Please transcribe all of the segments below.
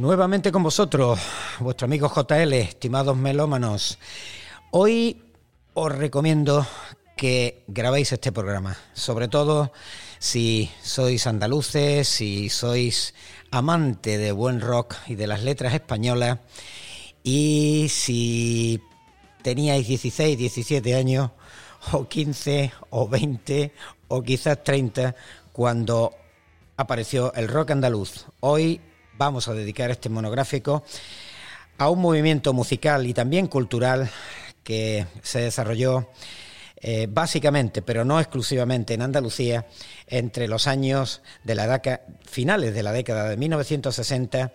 Nuevamente con vosotros, vuestro amigo JL, estimados melómanos. Hoy os recomiendo que grabéis este programa, sobre todo si sois andaluces, si sois amante de buen rock y de las letras españolas y si teníais 16, 17 años o 15 o 20 o quizás 30 cuando apareció el rock andaluz. Hoy vamos a dedicar este monográfico a un movimiento musical y también cultural que se desarrolló eh, básicamente, pero no exclusivamente en Andalucía, entre los años de la década, finales de la década de 1960,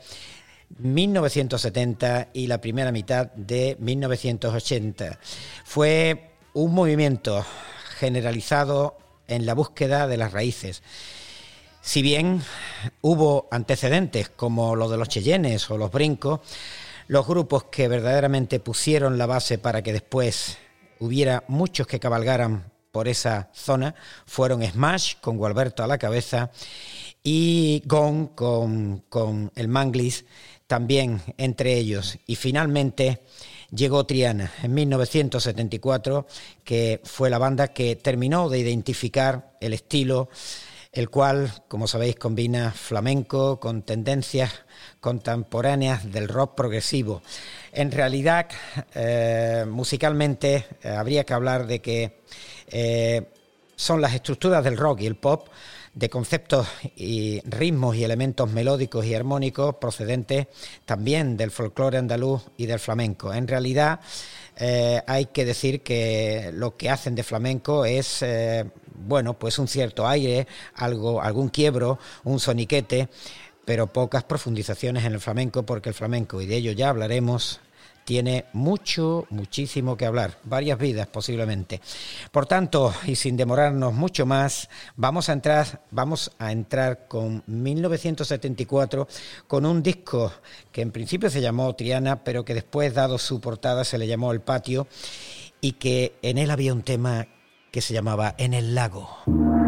1970 y la primera mitad de 1980. Fue un movimiento generalizado en la búsqueda de las raíces si bien hubo antecedentes como los de los Cheyennes o los Brincos, los grupos que verdaderamente pusieron la base para que después hubiera muchos que cabalgaran por esa zona fueron Smash con Gualberto a la cabeza y Gong con, con el Manglis también entre ellos. Y finalmente llegó Triana en 1974, que fue la banda que terminó de identificar el estilo el cual, como sabéis, combina flamenco con tendencias contemporáneas del rock progresivo. En realidad, eh, musicalmente, eh, habría que hablar de que eh, son las estructuras del rock y el pop de conceptos y ritmos y elementos melódicos y armónicos procedentes también del folclore andaluz y del flamenco. En realidad, hay que decir que lo que hacen de flamenco es bueno, pues un cierto aire, algo, algún quiebro, un soniquete, pero pocas profundizaciones en el flamenco, porque el flamenco, y de ello ya hablaremos, tiene mucho, muchísimo que hablar, varias vidas posiblemente. Por tanto, y sin demorarnos mucho más, vamos a entrar, vamos a entrar con 1974 con un disco que en principio se llamó Triana, pero que después, dado su portada, se le llamó El Patio y que en él había un tema que se llamaba En el lago.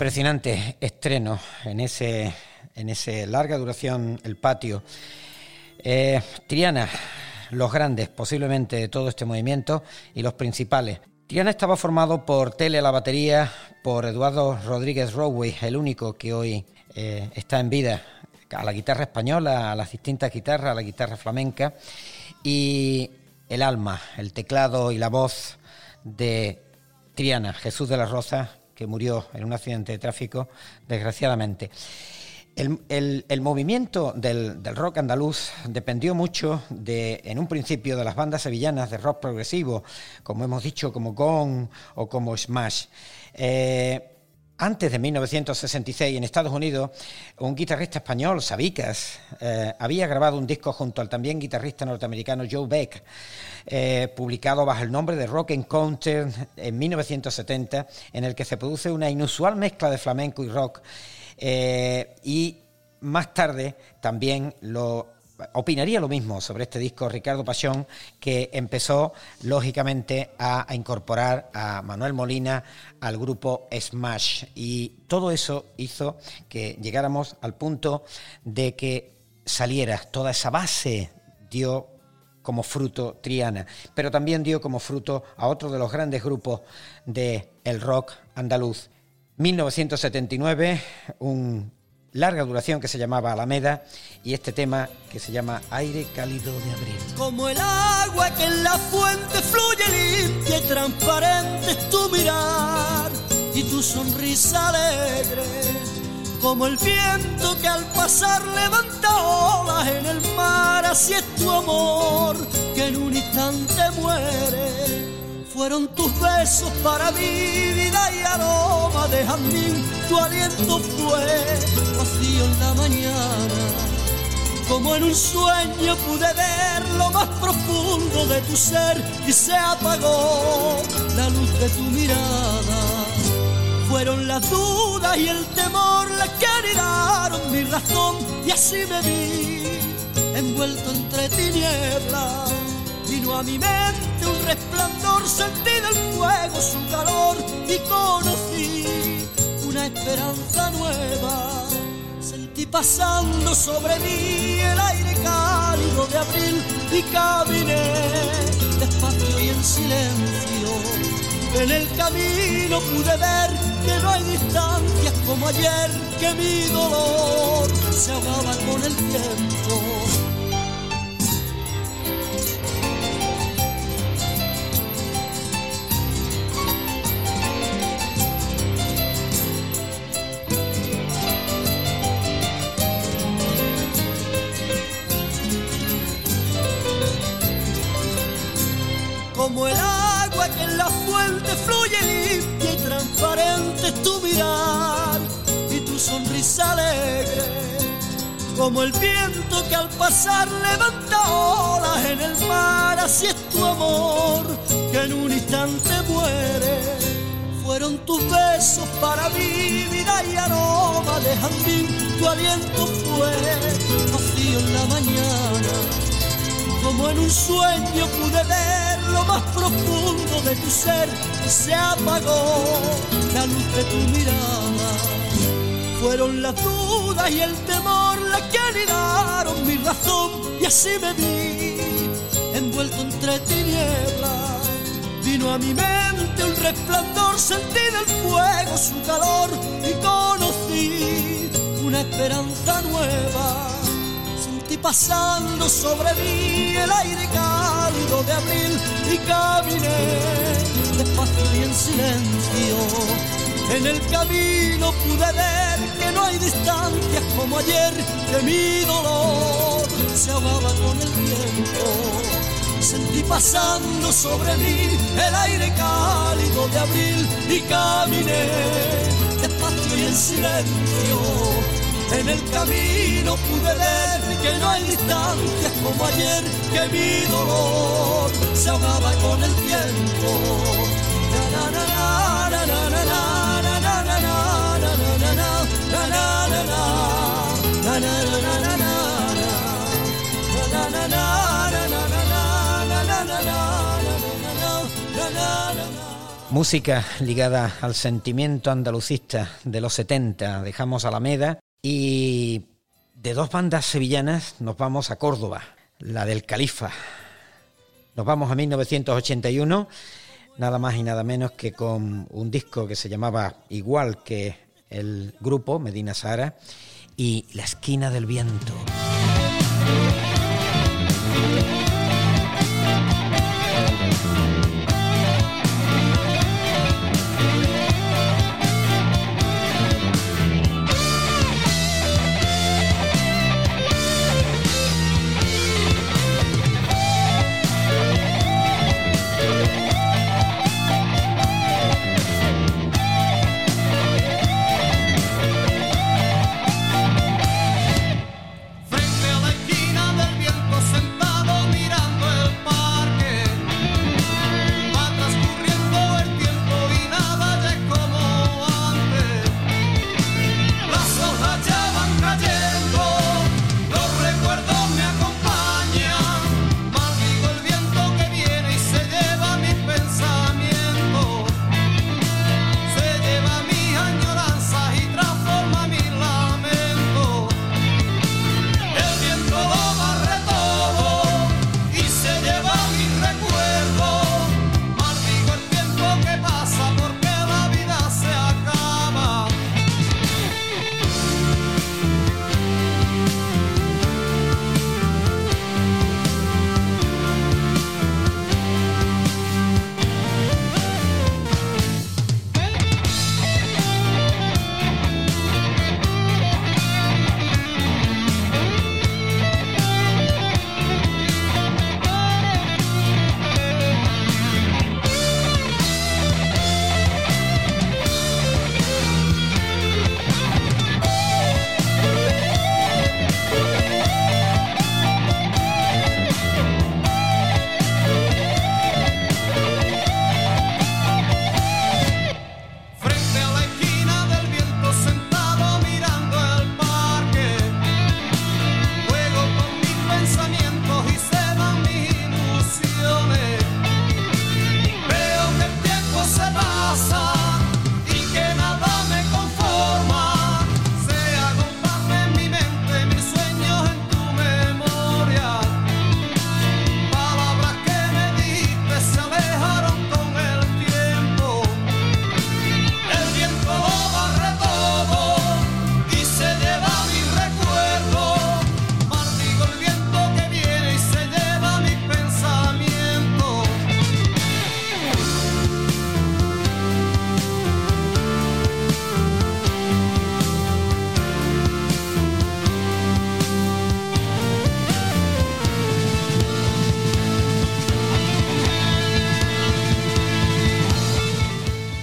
Impresionante estreno en ese, en ese larga duración, el patio. Eh, Triana, los grandes posiblemente de todo este movimiento y los principales. Triana estaba formado por Tele la batería, por Eduardo Rodríguez Rowey, el único que hoy eh, está en vida, a la guitarra española, a las distintas guitarras, a la guitarra flamenca, y el alma, el teclado y la voz de Triana, Jesús de la Rosa, que murió en un accidente de tráfico, desgraciadamente. El, movimiento del, rock andaluz dependió mucho de, en un principio, de las bandas sevillanas de rock progresivo, como hemos dicho, como Gong o como Smash. Eh, antes de 1966, en Estados Unidos, un guitarrista español, Sabicas, eh, había grabado un disco junto al también guitarrista norteamericano Joe Beck, eh, publicado bajo el nombre de Rock Encounter en 1970, en el que se produce una inusual mezcla de flamenco y rock. Eh, y más tarde también lo opinaría lo mismo sobre este disco Ricardo Pasión, que empezó lógicamente a, incorporar a Manuel Molina al grupo Smash. Y todo eso hizo que llegáramos al punto de que saliera toda esa base, dio como fruto Triana, pero también dio como fruto a otro de los grandes grupos del el rock andaluz. 1979, un larga duración que se llamaba Alameda y este tema que se llama Aire cálido de abril. Como el agua que en la fuente fluye limpia y transparente es tu mirar y tu sonrisa alegre. Como el viento que al pasar levanta olas en el mar, así es tu amor que en un instante muere fueron tus besos para mi vida y aroma de jazmín. Tu aliento fue vacío en la mañana. Como en un sueño pude ver lo más profundo de tu ser y se apagó la luz de tu mirada. Fueron las dudas y el temor las que anidaron mi razón y así me vi envuelto entre tinieblas Vino a mi mente resplandor, sentí del fuego su calor y conocí una esperanza nueva. Sentí pasando sobre mí el aire cálido de abril y caminé despacio y en silencio. En el camino pude ver que no hay distancias como ayer, que mi dolor se ahogaba con el tiempo y tu sonrisa alegre, como el viento que al pasar levanta olas en el mar, así es tu amor que en un instante muere. Fueron tus besos para mí, vida y aroma de jardín, tu aliento fue vacío en la mañana, como en un sueño pude ver lo más profundo de tu ser se apagó la luz de tu mirada fueron las dudas y el temor las que anidaron mi razón y así me vi envuelto entre tinieblas. Vino a mi mente un resplandor, sentí del fuego su calor y conocí una esperanza nueva. Pasando sobre mí el aire cálido de abril y caminé despacio y en silencio en el camino pude ver que no hay distancias como ayer, que mi dolor se ahogaba con el tiempo. Sentí pasando sobre mí el aire cálido de abril y caminé despacio y en silencio. En el camino pude ver que no hay distancias como ayer, que mi dolor se ahogaba con el tiempo. Música ligada al sentimiento andalucista de los 70. Dejamos Alameda y de dos bandas sevillanas nos vamos a Córdoba, la del Califa. Nos vamos a 1981, nada más y nada menos que con un disco que se llamaba igual que el grupo Medina Sara y La esquina del viento.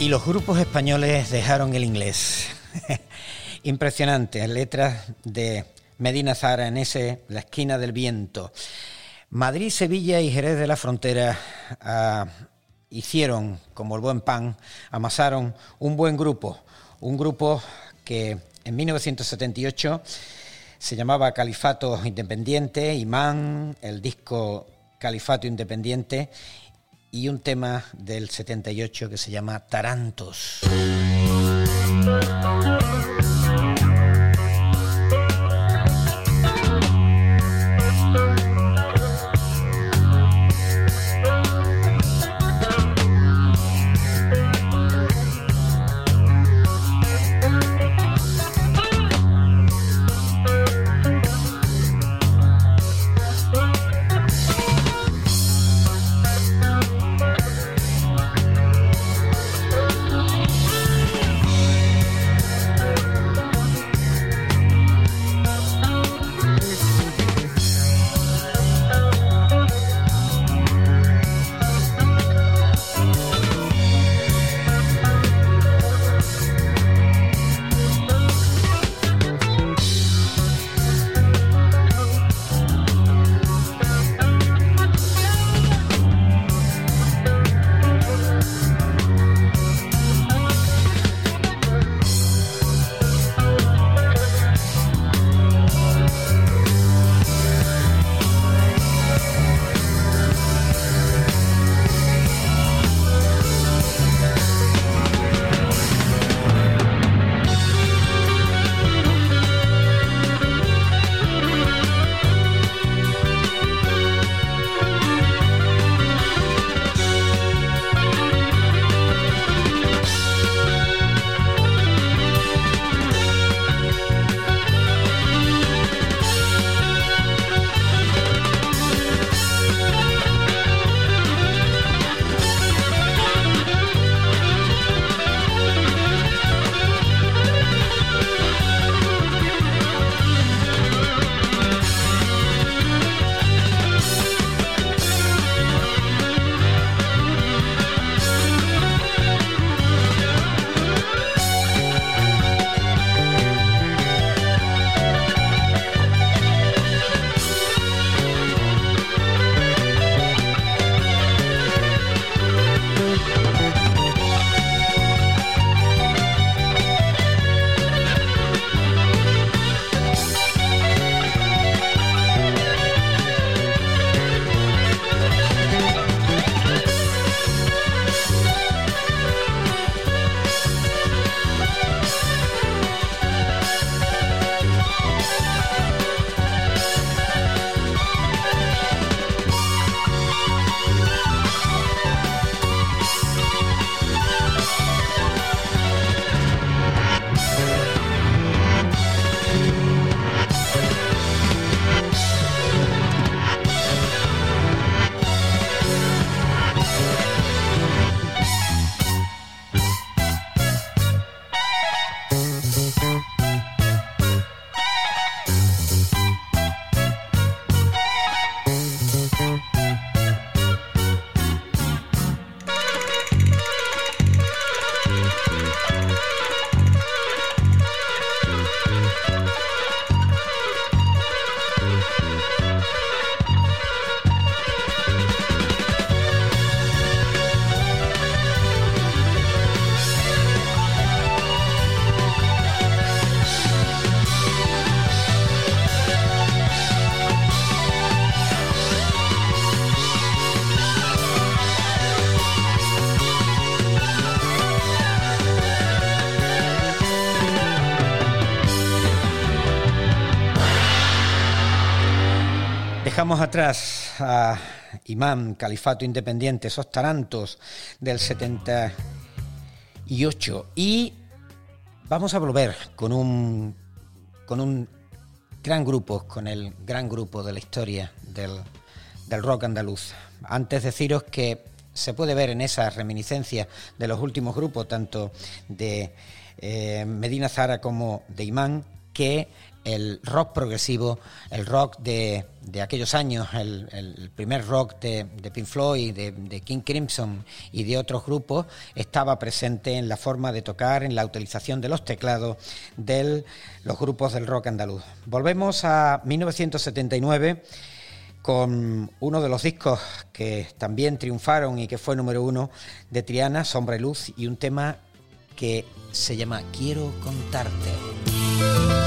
Y los grupos españoles dejaron el inglés. Impresionante, letras de Medina Zara en ese, la esquina del viento. Madrid, Sevilla y Jerez de la Frontera ah, hicieron, como el buen pan, amasaron un buen grupo, un grupo que en 1978 se llamaba Califato Independiente, Imán, el disco Califato Independiente y un tema del 78 que se llama Tarantos. Dejamos atrás a Imán, Califato Independiente, esos tarantos del 78. Y vamos a volver con un, con un gran grupo, con el gran grupo de la historia del, rock andaluz. Antes deciros que se puede ver en esa reminiscencia de los últimos grupos, tanto de eh, Medina Zara como de Imán, que el rock progresivo, el rock de, aquellos años, el, primer rock de, Pink Floyd, de, de, King Crimson y de otros grupos, estaba presente en la forma de tocar, en la utilización de los teclados de los grupos del rock andaluz. Volvemos a 1979 con uno de los discos que también triunfaron y que fue número uno de Triana, Sombra y Luz, y un tema que se llama Quiero contarte.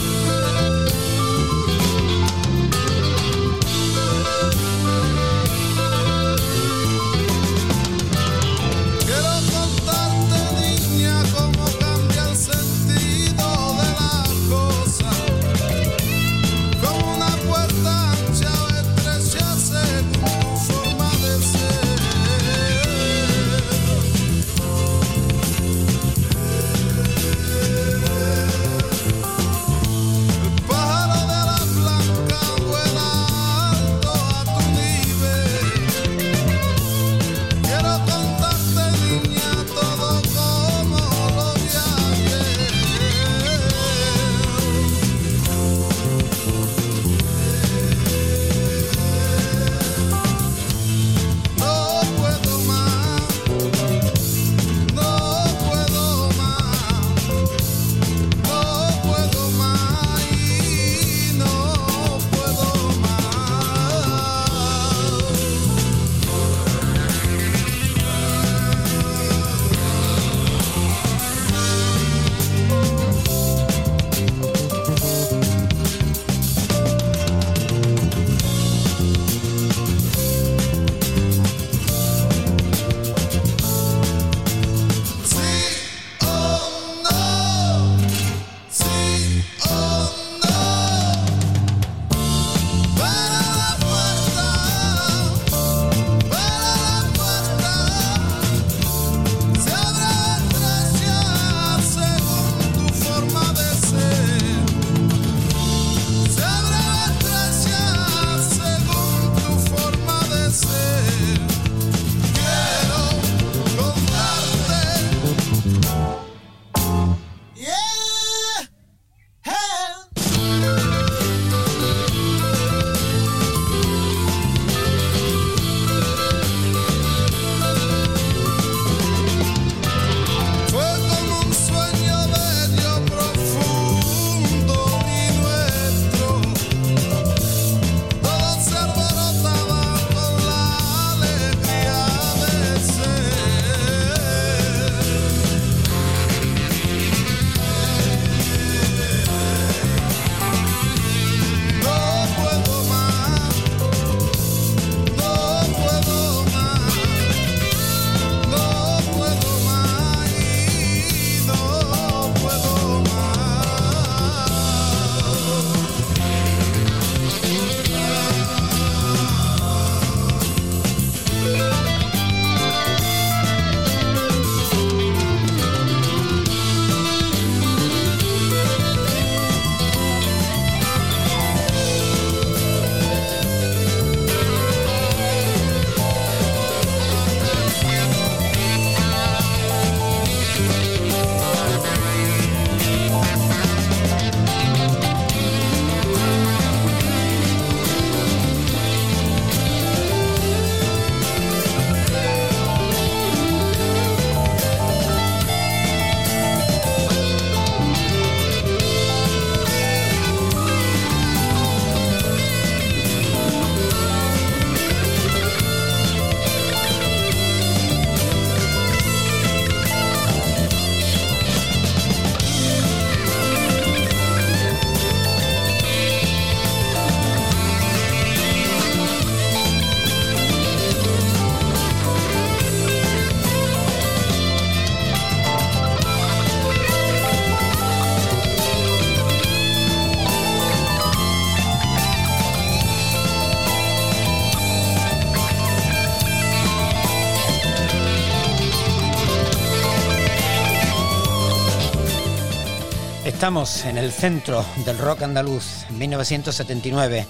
Estamos en el centro del rock andaluz, 1979,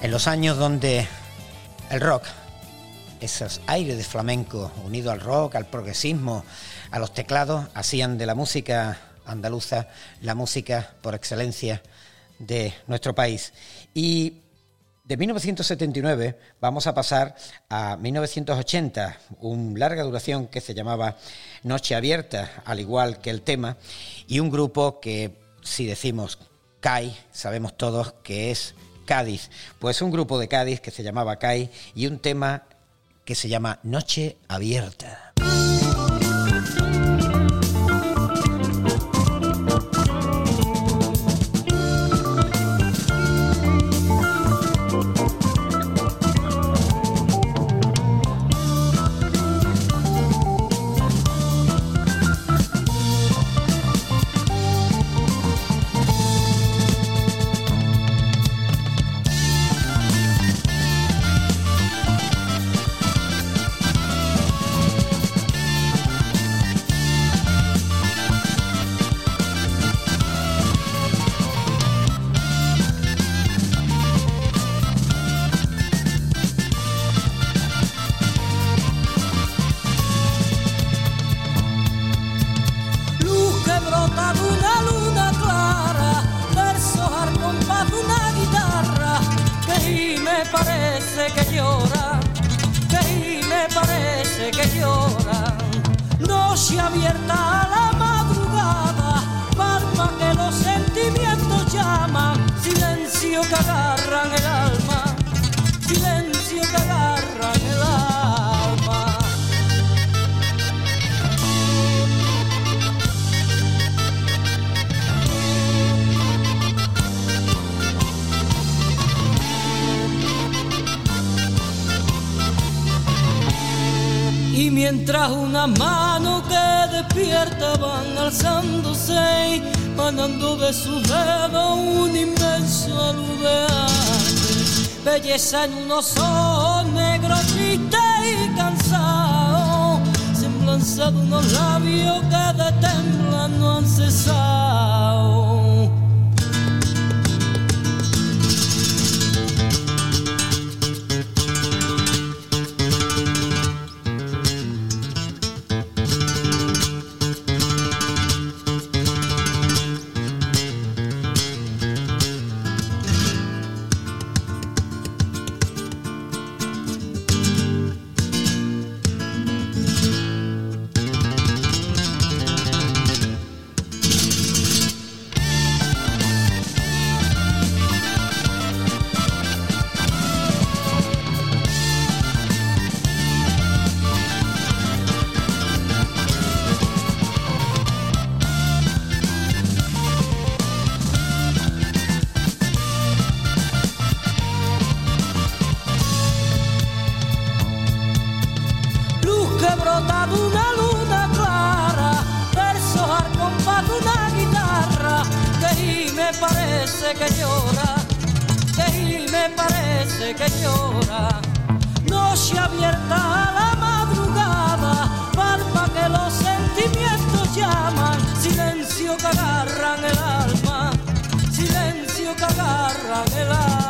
en los años donde el rock, esos aires de flamenco unido al rock, al progresismo, a los teclados, hacían de la música andaluza, la música por excelencia de nuestro país. Y de 1979 vamos a pasar a 1980, una larga duración que se llamaba Noche Abierta, al igual que el tema, y un grupo que, si decimos CAI, sabemos todos que es Cádiz. Pues un grupo de Cádiz que se llamaba CAI y un tema que se llama Noche Abierta. parece que llora, que me parece que llora. No se abierta a la madrugada, palma que los sentimientos llaman, silencio que agarran el alma, silencio que agarran. Mientras una mano que despierta van alzándose, manando de su dedo un inmenso aludeante, belleza en unos ojos negros, triste y cansado, semblanza de unos labios que de temblar han cesado. parece que llora, Teil me parece que llora. Noche abierta a la madrugada, palpa que los sentimientos llaman, silencio que agarran el alma, silencio que agarran el alma.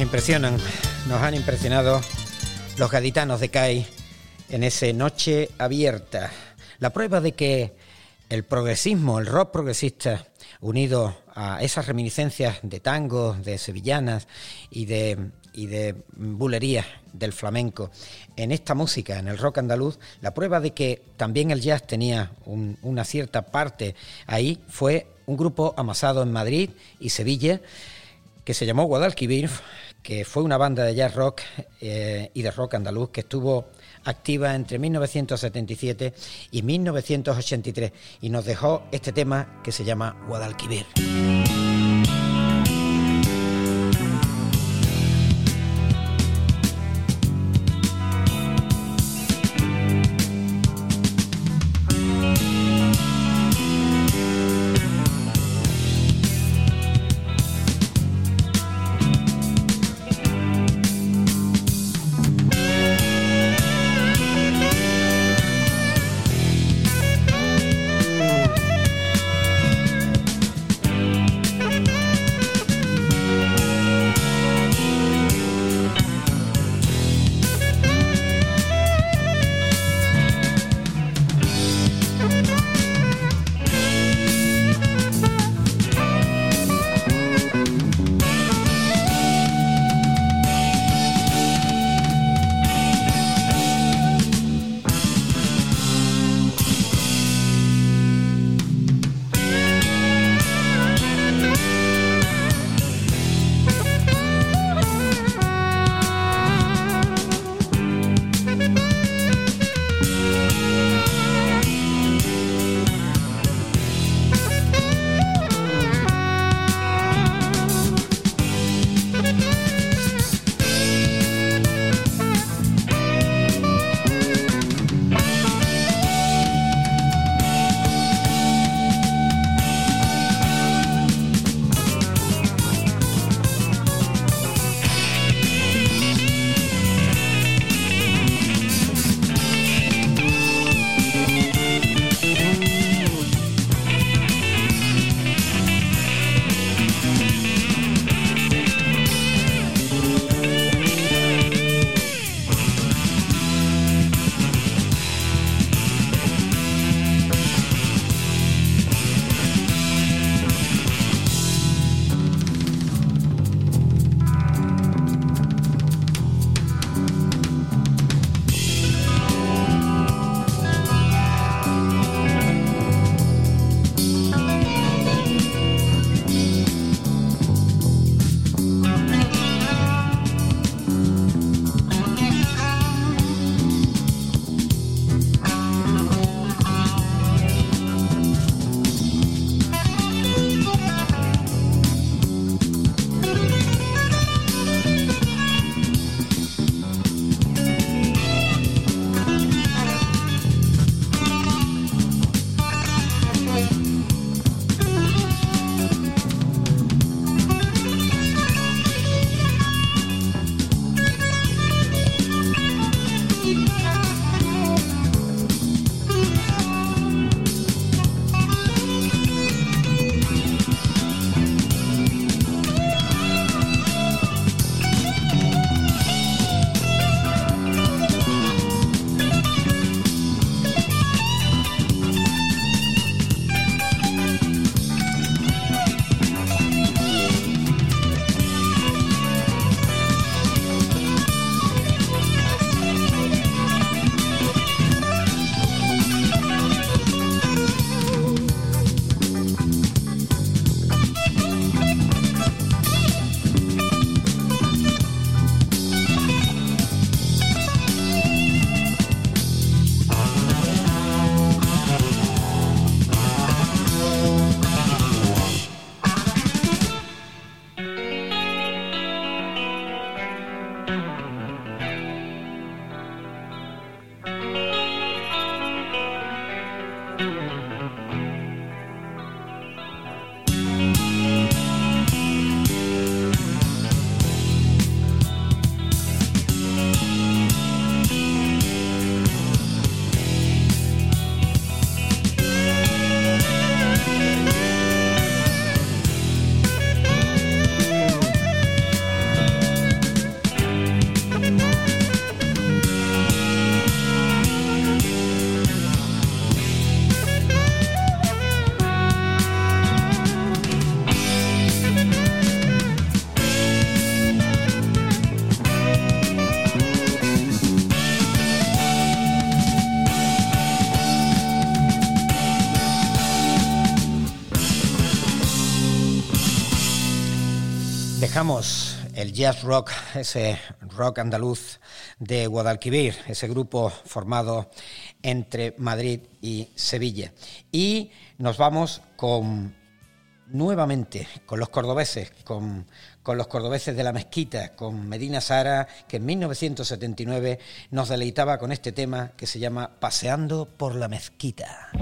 Impresionan, nos han impresionado los gaditanos de CAI en ese Noche Abierta. La prueba de que el progresismo, el rock progresista, unido a esas reminiscencias de tango, de sevillanas y de, y de bulerías del flamenco en esta música, en el rock andaluz, la prueba de que también el jazz tenía una cierta parte ahí fue un grupo amasado en Madrid y Sevilla que se llamó Guadalquivir, que fue una banda de jazz rock eh, y de rock andaluz que estuvo activa entre 1977 y 1983 y nos dejó este tema que se llama Guadalquivir. Dejamos el jazz rock, ese rock andaluz de Guadalquivir, ese grupo formado entre Madrid y Sevilla. Y nos vamos con nuevamente con los cordobeses, con, con, los cordobeses de la mezquita, con Medina Sara, que en 1979 nos deleitaba con este tema que se llama Paseando por la mezquita.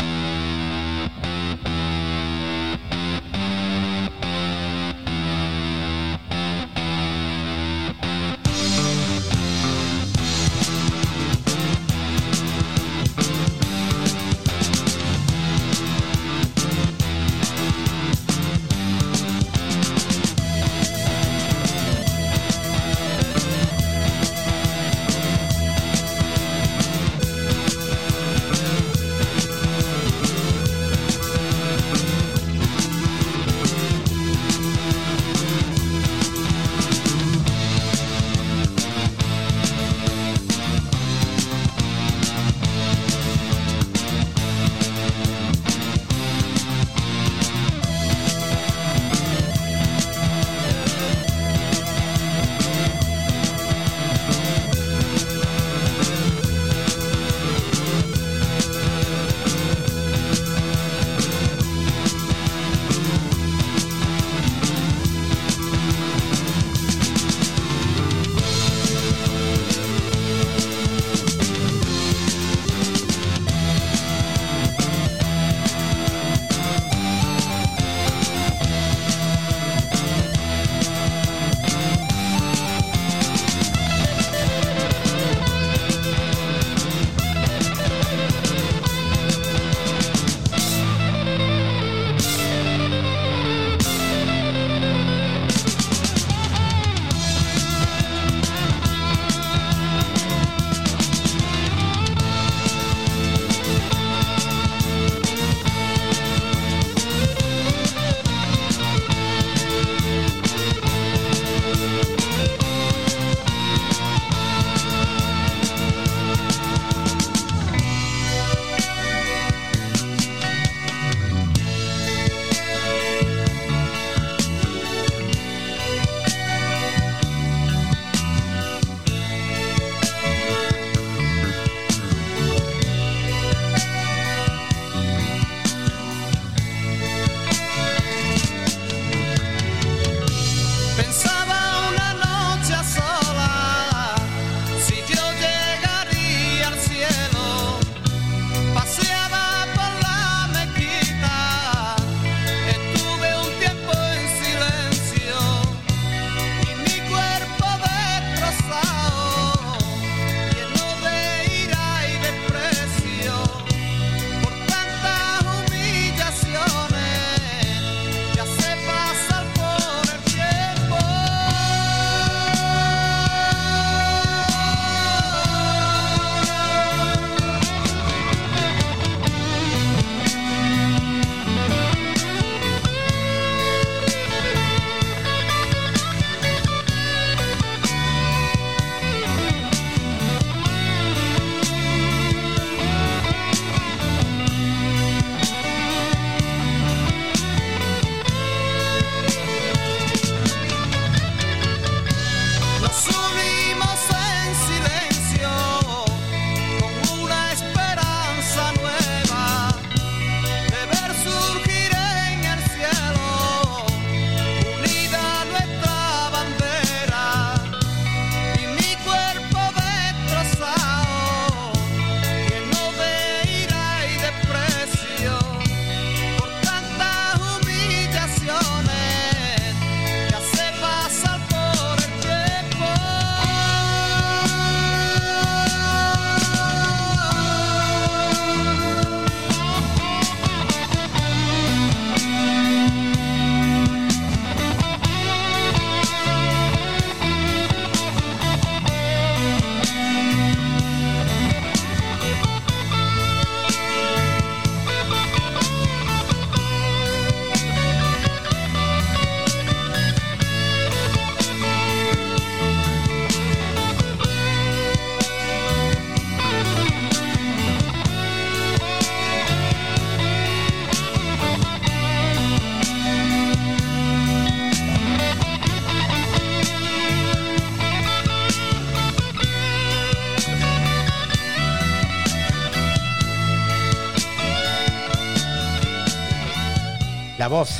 Voz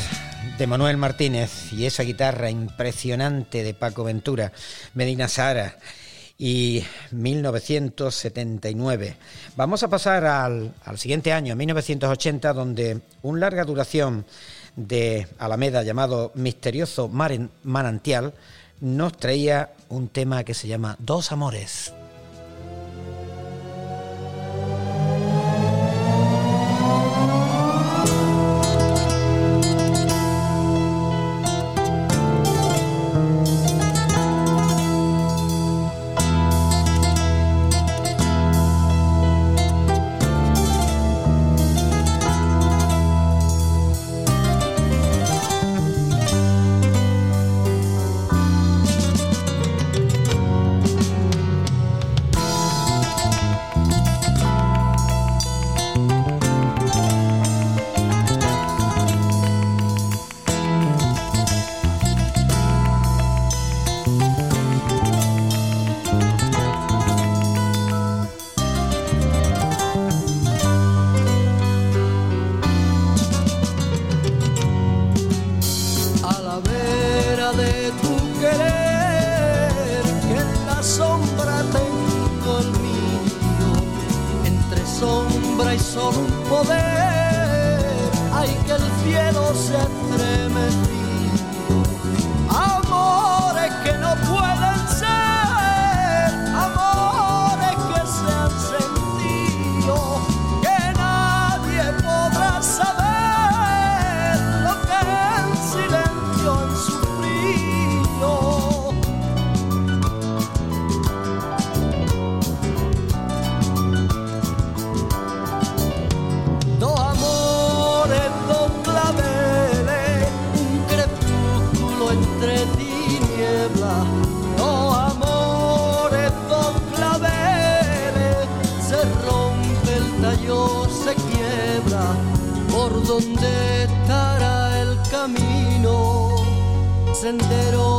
de Manuel Martínez y esa guitarra impresionante de Paco Ventura, Medina Sara y 1979. Vamos a pasar al, siguiente año, 1980, donde un larga duración de Alameda llamado Misterioso Manantial nos traía un tema que se llama Dos Amores. set donde estará el camino, sendero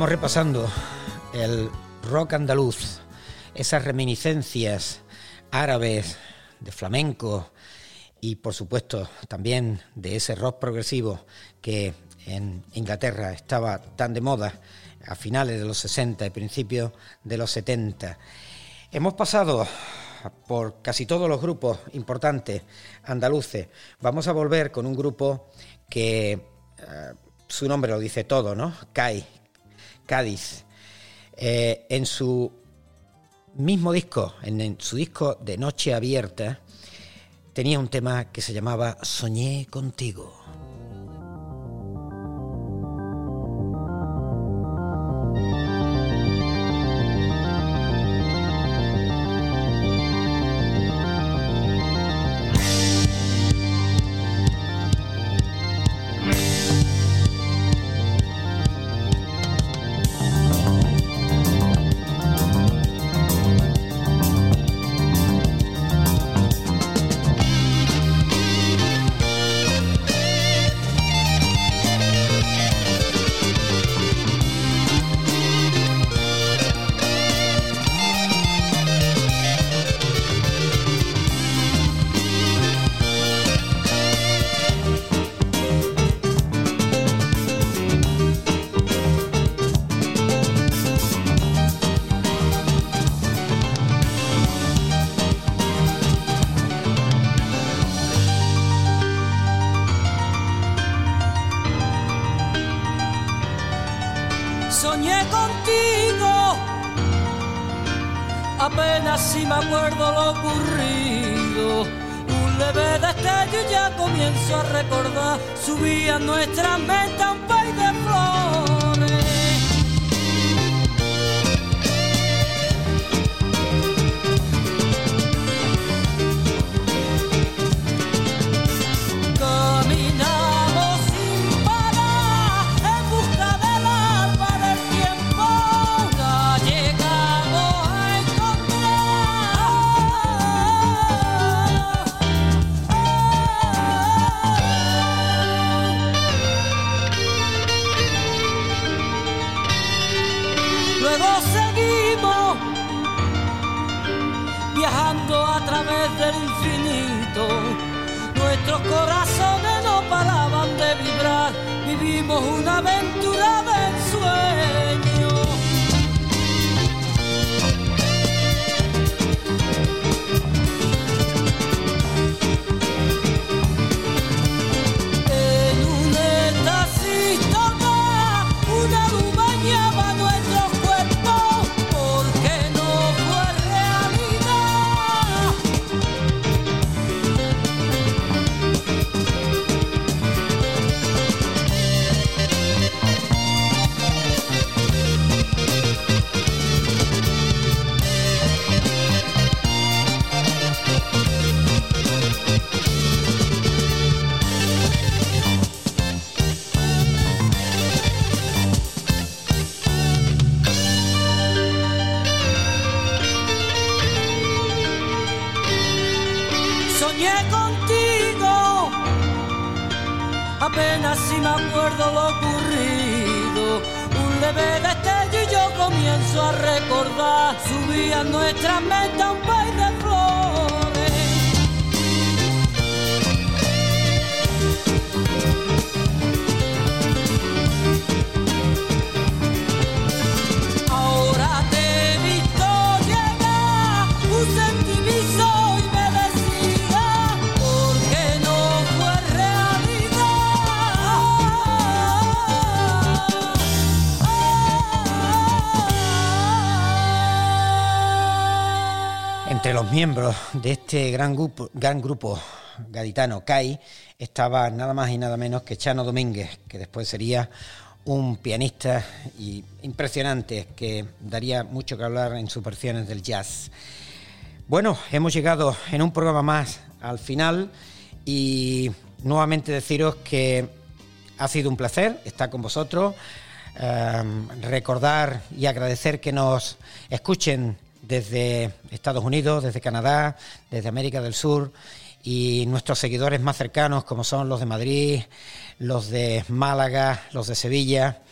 Estamos repasando el rock andaluz, esas reminiscencias árabes de flamenco y por supuesto también de ese rock progresivo que en Inglaterra estaba tan de moda a finales de los 60 y principios de los 70. Hemos pasado por casi todos los grupos importantes andaluces. Vamos a volver con un grupo que eh, su nombre lo dice todo, ¿no? CAI, Cádiz. Eh, en su mismo disco, en su disco de Noche Abierta, tenía un tema que se llamaba Soñé contigo. seguimos viajando a través del infinito. Nuestros corazones no paraban de vibrar, vivimos una aventura de ensueño. comienzo a recordar, subía nuestra meta un país miembros de este gran grupo, gaditano CAI estaba nada más y nada menos que Chano Domínguez, que después sería un pianista y impresionante que daría mucho que hablar en sus versiones del jazz. Bueno, hemos llegado en un programa más al final y nuevamente deciros que ha sido un placer estar con vosotros, eh, recordar y agradecer que nos escuchen desde Estados Unidos, desde Canadá, desde América del Sur y nuestros seguidores más cercanos como son los de Madrid, los de Málaga, los de Sevilla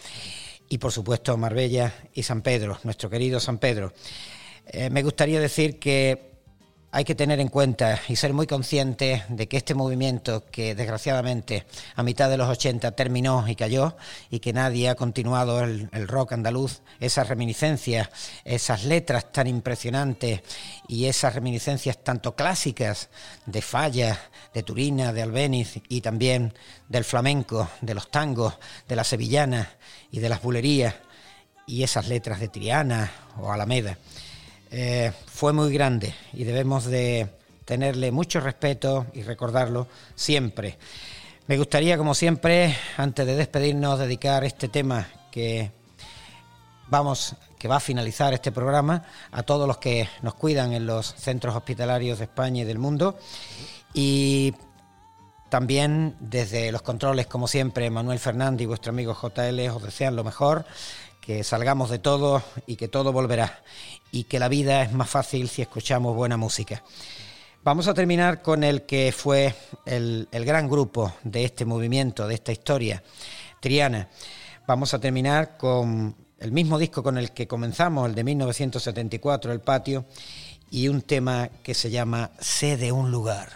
y por supuesto Marbella y San Pedro, nuestro querido San Pedro. Eh, me gustaría decir que hay que tener en cuenta y ser muy conscientes de que este movimiento que desgraciadamente a mitad de los 80 terminó y cayó y que nadie ha continuado el, rock andaluz, esas reminiscencias, esas letras tan impresionantes y esas reminiscencias tanto clásicas de Falla, de Turina, de Albeniz y también del flamenco, de los tangos, de las sevillanas y de las bulerías y esas letras de Triana o Alameda eh, fue muy grande y debemos de tenerle mucho respeto y recordarlo siempre. Me gustaría, como siempre, antes de despedirnos, dedicar este tema que vamos, que va a finalizar este programa, a todos los que nos cuidan en los centros hospitalarios de España y del mundo. Y también desde los controles, como siempre, Manuel Fernández y vuestro amigo JL os desean lo mejor, que salgamos de todo y que todo volverá. Y que la vida es más fácil si escuchamos buena música. Vamos a terminar con el que fue el, el gran grupo de este movimiento, de esta historia, Triana. Vamos a terminar con el mismo disco con el que comenzamos, el de 1974, El Patio, y un tema que se llama Sé de un lugar.